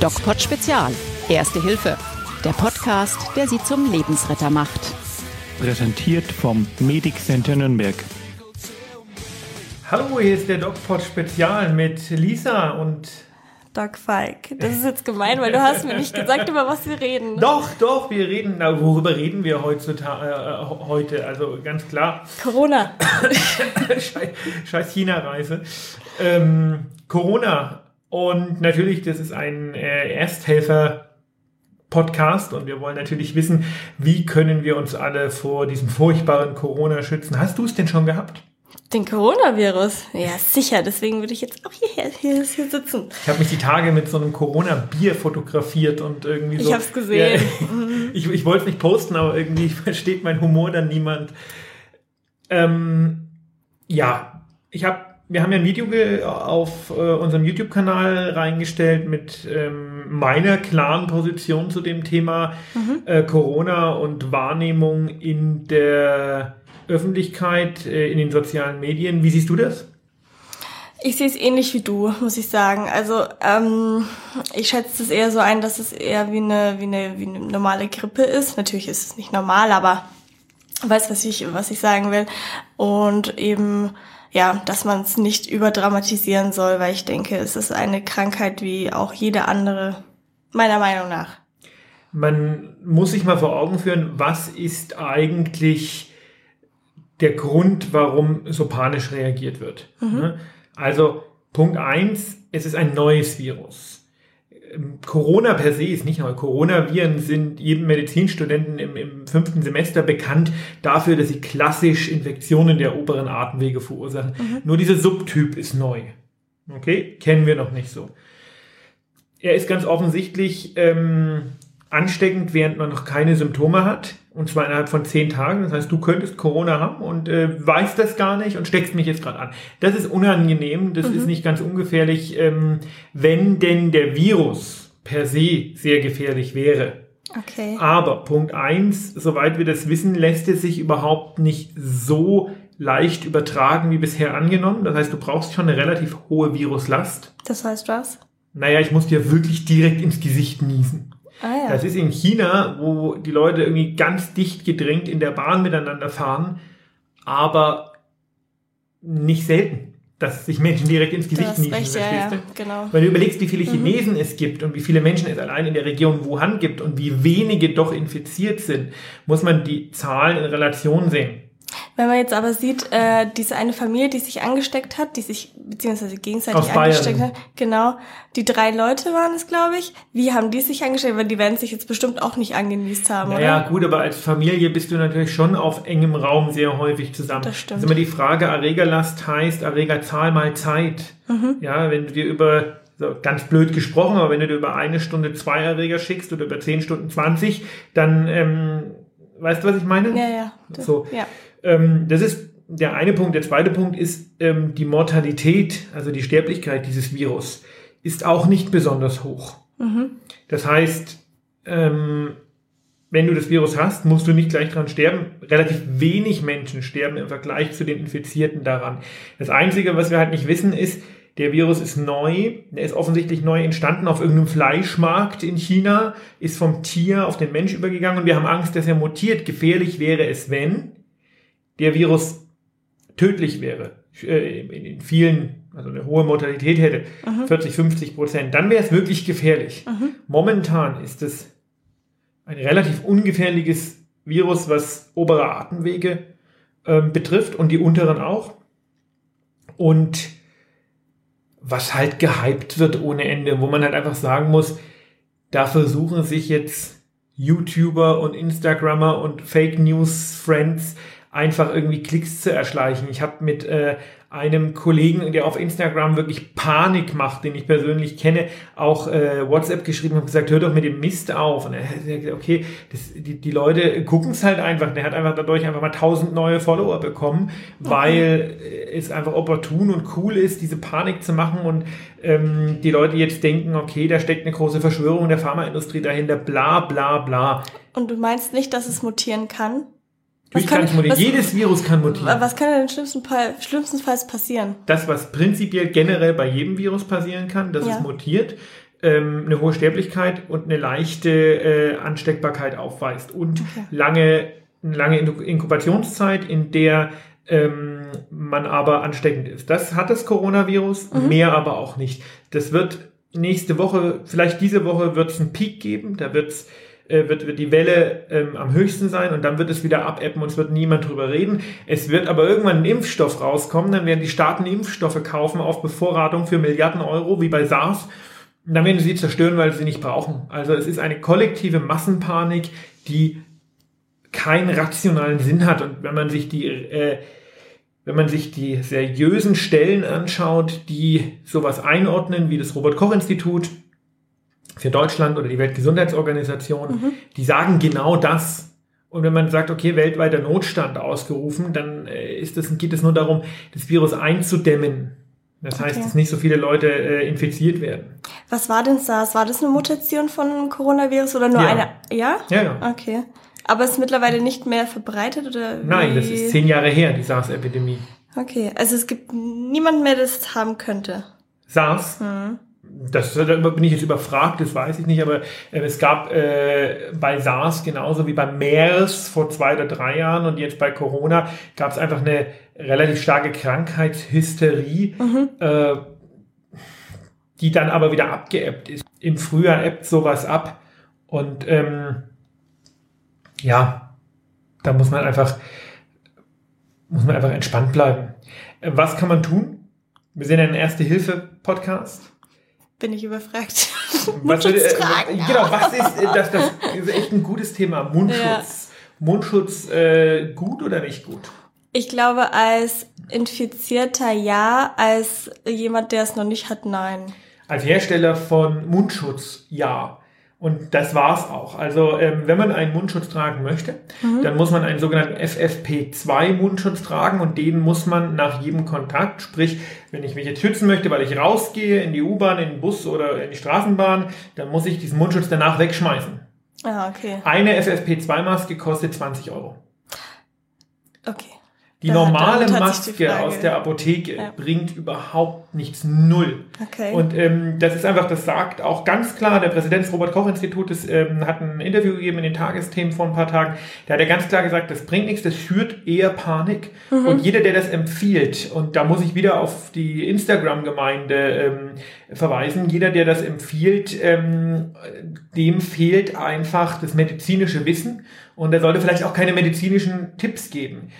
DocPod Spezial. Erste Hilfe. Der Podcast, der Sie zum Lebensretter macht. Präsentiert vom Medic Center Nürnberg. Hallo, hier ist der DocPod Spezial mit Lisa und Doc Falk. Das ist jetzt gemein, weil du hast mir nicht gesagt, über was wir reden. Doch, doch, wir reden, na, worüber reden wir heutzutage, äh, heute? Also ganz klar. Corona. Scheiß, China-Reise. Ähm, Corona. Und natürlich, das ist ein äh, Ersthelfer. Podcast und wir wollen natürlich wissen, wie können wir uns alle vor diesem furchtbaren Corona schützen. Hast du es denn schon gehabt? Den Coronavirus? Ja, sicher. Deswegen würde ich jetzt auch hierher, hier, hier sitzen. Ich habe mich die Tage mit so einem Corona-Bier fotografiert und irgendwie so. Ich habe es gesehen. Ja, ich ich wollte es nicht posten, aber irgendwie versteht mein Humor dann niemand. Ähm, ja, ich habe wir haben ja ein Video auf äh, unserem YouTube-Kanal reingestellt mit ähm, meiner klaren Position zu dem Thema mhm. äh, Corona und Wahrnehmung in der Öffentlichkeit, äh, in den sozialen Medien. Wie siehst du das? Ich sehe es ähnlich wie du, muss ich sagen. Also ähm, ich schätze es eher so ein, dass es eher wie eine, wie eine, wie eine normale Grippe ist. Natürlich ist es nicht normal, aber weißt was ich, was ich sagen will. Und eben ja, dass man es nicht überdramatisieren soll, weil ich denke, es ist eine Krankheit wie auch jede andere, meiner Meinung nach. Man muss sich mal vor Augen führen, was ist eigentlich der Grund, warum so panisch reagiert wird. Mhm. Ne? Also Punkt eins: es ist ein neues Virus. Ähm, Corona per se ist nicht neu. Coronaviren sind jedem Medizinstudenten im, im, fünften Semester bekannt dafür, dass sie klassisch Infektionen der oberen Atemwege verursachen. Mhm. Nur dieser Subtyp ist neu. Okay, kennen wir noch nicht so. Er ist ganz offensichtlich ähm, ansteckend, während man noch keine Symptome hat. Und zwar innerhalb von zehn Tagen. Das heißt, du könntest Corona haben und äh, weißt das gar nicht und steckst mich jetzt gerade an. Das ist unangenehm, das mhm. ist nicht ganz ungefährlich, ähm, wenn denn der Virus per se sehr gefährlich wäre. Okay. Aber Punkt eins, soweit wir das wissen, lässt es sich überhaupt nicht so leicht übertragen wie bisher angenommen. Das heißt, du brauchst schon eine relativ hohe Viruslast. Das heißt was? Naja, ich muss dir wirklich direkt ins Gesicht niesen. Ah, ja. Das ist in China, wo die Leute irgendwie ganz dicht gedrängt in der Bahn miteinander fahren, aber nicht selten, dass sich Menschen direkt ins Gesicht niesen. Recht, ja, ja, genau. Wenn du überlegst, wie viele mhm. Chinesen mhm. es gibt und wie viele Menschen es allein in der Region Wuhan gibt und wie wenige doch infiziert sind, muss man die Zahlen in Relation sehen. Wenn man jetzt aber sieht, äh, diese eine Familie, die sich angesteckt hat, die sich beziehungsweise gegenseitig Aus angesteckt Bayern. hat, genau, die drei Leute waren es, glaube ich. Wie haben die sich angesteckt? Weil die werden sich jetzt bestimmt auch nicht angenießt haben, naja, oder? gut, aber als Familie bist du natürlich schon auf engem Raum sehr häufig zusammen. Das stimmt. Das ist immer die Frage, Erregerlast heißt Erregerzahl mal Zeit. Mhm. Ja, wenn du dir über so ganz blöd gesprochen, aber wenn du dir über eine Stunde zwei Erreger schickst oder über zehn Stunden zwanzig, dann ähm, weißt du, was ich meine? Ja, ja. So. Ja. Ähm, das ist der eine Punkt. Der zweite Punkt ist ähm, die Mortalität, also die Sterblichkeit dieses Virus, ist auch nicht besonders hoch. Mhm. Das heißt, ähm, wenn du das Virus hast, musst du nicht gleich dran sterben. Relativ wenig Menschen sterben im Vergleich zu den Infizierten daran. Das Einzige, was wir halt nicht wissen, ist, der Virus ist neu, der ist offensichtlich neu entstanden auf irgendeinem Fleischmarkt in China, ist vom Tier auf den Mensch übergegangen und wir haben Angst, dass er mutiert. Gefährlich wäre es, wenn der Virus tödlich wäre, äh, in vielen, also eine hohe Mortalität hätte, Mhm. 40, 50 Prozent, dann wäre es wirklich gefährlich. Mhm. Momentan ist es ein relativ ungefährliches Virus, was obere Atemwege ähm, betrifft und die unteren auch. Und was halt gehypt wird ohne Ende, wo man halt einfach sagen muss, da versuchen sich jetzt YouTuber und Instagrammer und Fake News Friends einfach irgendwie Klicks zu erschleichen. Ich habe mit äh, einem Kollegen, der auf Instagram wirklich Panik macht, den ich persönlich kenne, auch äh, WhatsApp geschrieben und gesagt, hör doch mit dem Mist auf. Und er hat gesagt, okay, das, die, die Leute gucken es halt einfach. Der hat einfach dadurch einfach mal tausend neue Follower bekommen, Okay. weil äh, es einfach opportun und cool ist, diese Panik zu machen und ähm, die Leute jetzt denken, okay, da steckt eine große Verschwörung der Pharmaindustrie dahinter, bla bla bla. Und du meinst nicht, dass es mutieren kann? Natürlich kann- kann es mutieren. was- Jedes Virus kann mutieren. Was kann denn im schlimmsten Fall, schlimmstenfalls passieren? das, was prinzipiell generell bei jedem Virus passieren kann, dass Ja. es mutiert, ähm, eine hohe Sterblichkeit und eine leichte äh, Ansteckbarkeit aufweist und lange, eine lange Inu- Inkubationszeit, in der ähm, man aber ansteckend ist. Das hat das Coronavirus, mehr aber auch nicht. Das wird nächste Woche, vielleicht diese Woche, wird es einen Peak geben, da wird's äh, wird, wird die Welle ähm, am höchsten sein und dann wird es wieder abebben und es wird niemand drüber reden. Es wird aber irgendwann ein Impfstoff rauskommen, dann werden die Staaten Impfstoffe kaufen auf Bevorratung für Milliarden Euro, wie bei SARS. Und dann werden sie zerstören, weil sie nicht brauchen. Also es ist eine kollektive Massenpanik, die keinen rationalen Sinn hat. Und wenn man sich die, äh, wenn man sich die seriösen Stellen anschaut, die sowas einordnen, wie das Robert-Koch-Institut, für Deutschland oder die Weltgesundheitsorganisation, die sagen genau das. Und wenn man sagt, okay, weltweiter Notstand ausgerufen, dann äh, ist das, geht es nur darum, das Virus einzudämmen. Das heißt, Okay. dass nicht so viele Leute äh, infiziert werden. Was war denn SARS? War das eine Mutation von Coronavirus oder nur Ja. eine? Ja? Ja, ja. Okay. Aber ist mittlerweile nicht mehr verbreitet oder? Nein, das wie? ist zehn Jahre her, die SARS-Epidemie. Okay, also es gibt niemand mehr, das es haben könnte. SARS, das da bin ich jetzt überfragt, das weiß ich nicht, aber äh, es gab äh, bei SARS genauso wie bei MERS vor zwei oder drei Jahren und jetzt bei Corona gab es einfach eine relativ starke Krankheitshysterie, äh, die dann aber wieder abgeebbt ist. Im Frühjahr ebbt sowas ab und ähm, ja, da muss man einfach muss man einfach entspannt bleiben. Äh, Was kann man tun? Wir sind ein Erste-Hilfe-Podcast. Bin ich überfragt. Was, äh, tragen. genau, was ist äh, das, das ist echt ein gutes Thema. Mundschutz. Mundschutz äh, gut oder nicht gut? Ich glaube, als Infizierter ja, als jemand, der es noch nicht hat, nein. Als Hersteller von Mundschutz ja. Und das war's auch. Also ähm, wenn man einen Mundschutz tragen möchte, dann muss man einen sogenannten FFP2-Mundschutz tragen und den muss man nach jedem Kontakt, sprich, wenn ich mich jetzt schützen möchte, weil ich rausgehe in die U-Bahn, in den Bus oder in die Straßenbahn, dann muss ich diesen Mundschutz danach wegschmeißen. Ah, okay. Eine FFP2-Maske kostet 20 Euro. Okay. Die Da- normale die Maske Frage- aus der Apotheke Ja. bringt überhaupt nichts, null. Okay. Und ähm, das ist einfach, das sagt auch ganz klar, der Präsident des Robert-Koch-Institutes ähm, hat ein Interview gegeben in den Tagesthemen vor ein paar Tagen. Da hat er ganz klar gesagt, das bringt nichts, das schürt eher Panik. Und jeder, der das empfiehlt, und da muss ich wieder auf die Instagram-Gemeinde ähm, verweisen, jeder, der das empfiehlt, ähm, dem fehlt einfach das medizinische Wissen und er sollte vielleicht auch keine medizinischen Tipps geben.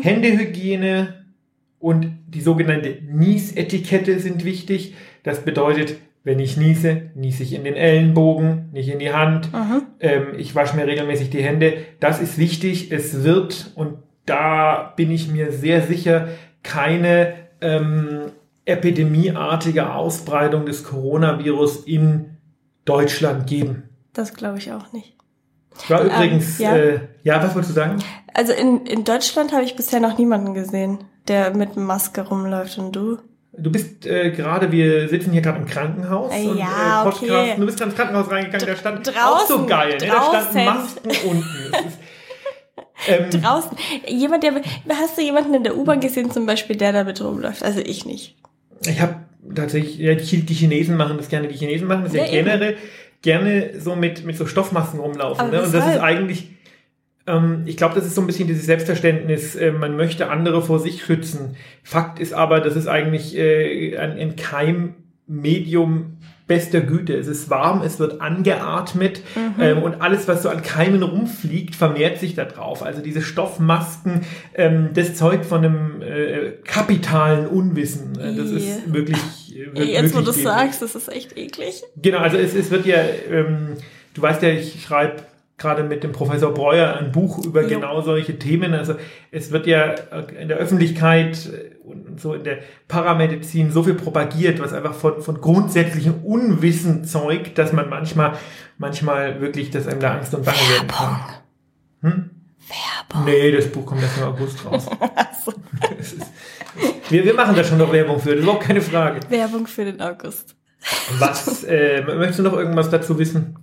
Händehygiene und die sogenannte Niesetikette sind wichtig. Das bedeutet, wenn ich niese, niese ich in den Ellenbogen, nicht in die Hand. Ähm, ich wasche mir regelmäßig die Hände. Das ist wichtig. Es wird, und da bin ich mir sehr sicher, keine ähm, epidemieartige Ausbreitung des Coronavirus in Deutschland geben. Das glaube ich auch nicht. War übrigens, ja. Äh, ja, was wolltest du sagen? Also in, in Deutschland habe ich bisher noch niemanden gesehen, der mit Maske rumläuft und du? Du bist äh, gerade, wir sitzen hier gerade im Krankenhaus Äh, und ja, äh, Podcast. okay. Du bist gerade ins Krankenhaus reingegangen, da stand draußen, auch so geil, ne? da standen. Masken unten. Ähm, Draußen. Jemand, der hast du jemanden in der U-Bahn gesehen zum Beispiel, der damit rumläuft? Also ich nicht. ich habe tatsächlich, ja, die, die Chinesen machen das gerne, die Chinesen machen das ja, Ja, eben. Gerne so mit, mit so Stoffmasken rumlaufen. Ne? Und das ist eigentlich, ähm, ich glaube, das ist so ein bisschen dieses Selbstverständnis, äh, man möchte andere vor sich schützen. Fakt ist aber, das ist eigentlich äh, ein, ein Keimmedium bester Güte. Es ist warm, es wird angeatmet Mhm. ähm, und alles, was so an Keimen rumfliegt, vermehrt sich da drauf. Also diese Stoffmasken, ähm, das zeugt von einem äh, kapitalen Unwissen. Äh, das ist wirklich, wir- Jetzt, wo du es dämlich. sagst, das ist echt eklig. Genau, also es, es wird ja, ähm, du weißt ja, ich schreibe gerade mit dem Professor Breuer ein Buch über Jo. genau solche Themen. Also es wird ja in der Öffentlichkeit und so in der Paramedizin so viel propagiert, was einfach von, von grundsätzlichem Unwissen zeugt, dass man manchmal, manchmal wirklich, dass einem da Angst und Bange werden kann. Hm? Werbung. Nee, das Buch kommt erst im August raus. Ist, wir, wir machen da schon noch Werbung für, das ist überhaupt keine Frage. Werbung für den August. Was, äh, möchtest du noch irgendwas dazu wissen?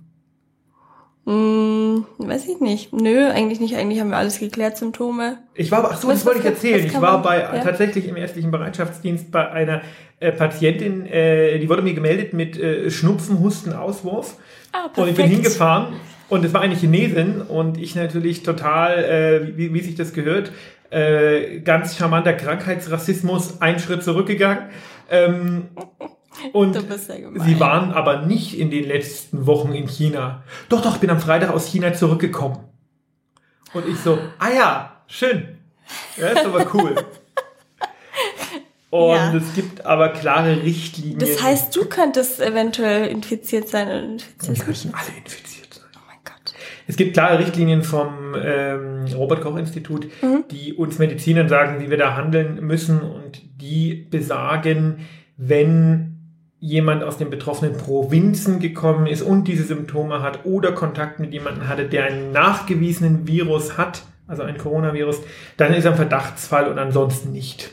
Hm, weiß ich nicht. Nö, eigentlich nicht. Eigentlich haben wir alles geklärt, Symptome. Ich war, ach so, Was- das wollte ich erzählen. Ich war bei ja. tatsächlich im ärztlichen Bereitschaftsdienst bei einer äh, Patientin, äh, die wurde mir gemeldet mit äh, Schnupfen, Husten, Auswurf. Ah, Und ich bin hingefahren und es war eine Chinesin und ich natürlich total, äh, wie, wie sich das gehört, äh, ganz charmanter Krankheitsrassismus, einen Schritt zurückgegangen. Ähm, und ja sie waren aber nicht in den letzten Wochen in China. Doch, doch, ich bin am Freitag aus China zurückgekommen. Und ich so, ah ja, schön. Ja, ist aber cool. Und Ja. es gibt aber klare Richtlinien. Das heißt, du könntest eventuell infiziert sein und infizierst mich. müssen alle infiziert sein. Oh mein Gott. Es gibt klare Richtlinien vom ähm, Robert-Koch-Institut, die uns Medizinern sagen, wie wir da handeln müssen. Und die besagen, wenn jemand aus den betroffenen Provinzen gekommen ist und diese Symptome hat oder Kontakt mit jemandem hatte, der einen nachgewiesenen Virus hat, also ein Coronavirus, dann ist er ein Verdachtsfall und ansonsten nicht.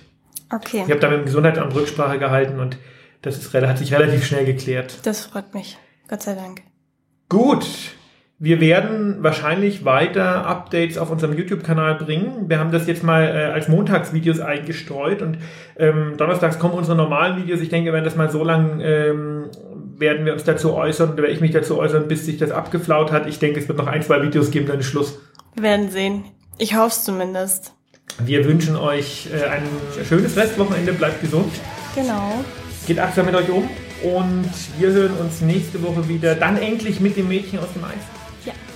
Okay, Ich habe da mit dem Gesundheitsamt Rücksprache gehalten und das ist, hat sich relativ schnell geklärt. das freut mich. Gott sei Dank. Gut. Wir werden wahrscheinlich weiter Updates auf unserem YouTube-Kanal bringen. Wir haben das jetzt mal äh, als Montagsvideos eingestreut und ähm, donnerstags kommen unsere normalen Videos. Ich denke, wenn das mal so lang ähm, werden wir uns dazu äußern oder werde ich mich dazu äußern, bis sich das abgeflaut hat. Ich denke, es wird noch ein, zwei Videos geben, dann ist Schluss. Wir werden sehen. Ich hoffe es zumindest. Wir wünschen euch äh, ein schönes Restwochenende. Bleibt gesund. Genau. Geht achtsam mit euch um. Und wir hören uns nächste Woche wieder. Dann endlich mit dem Mädchen aus dem Eis.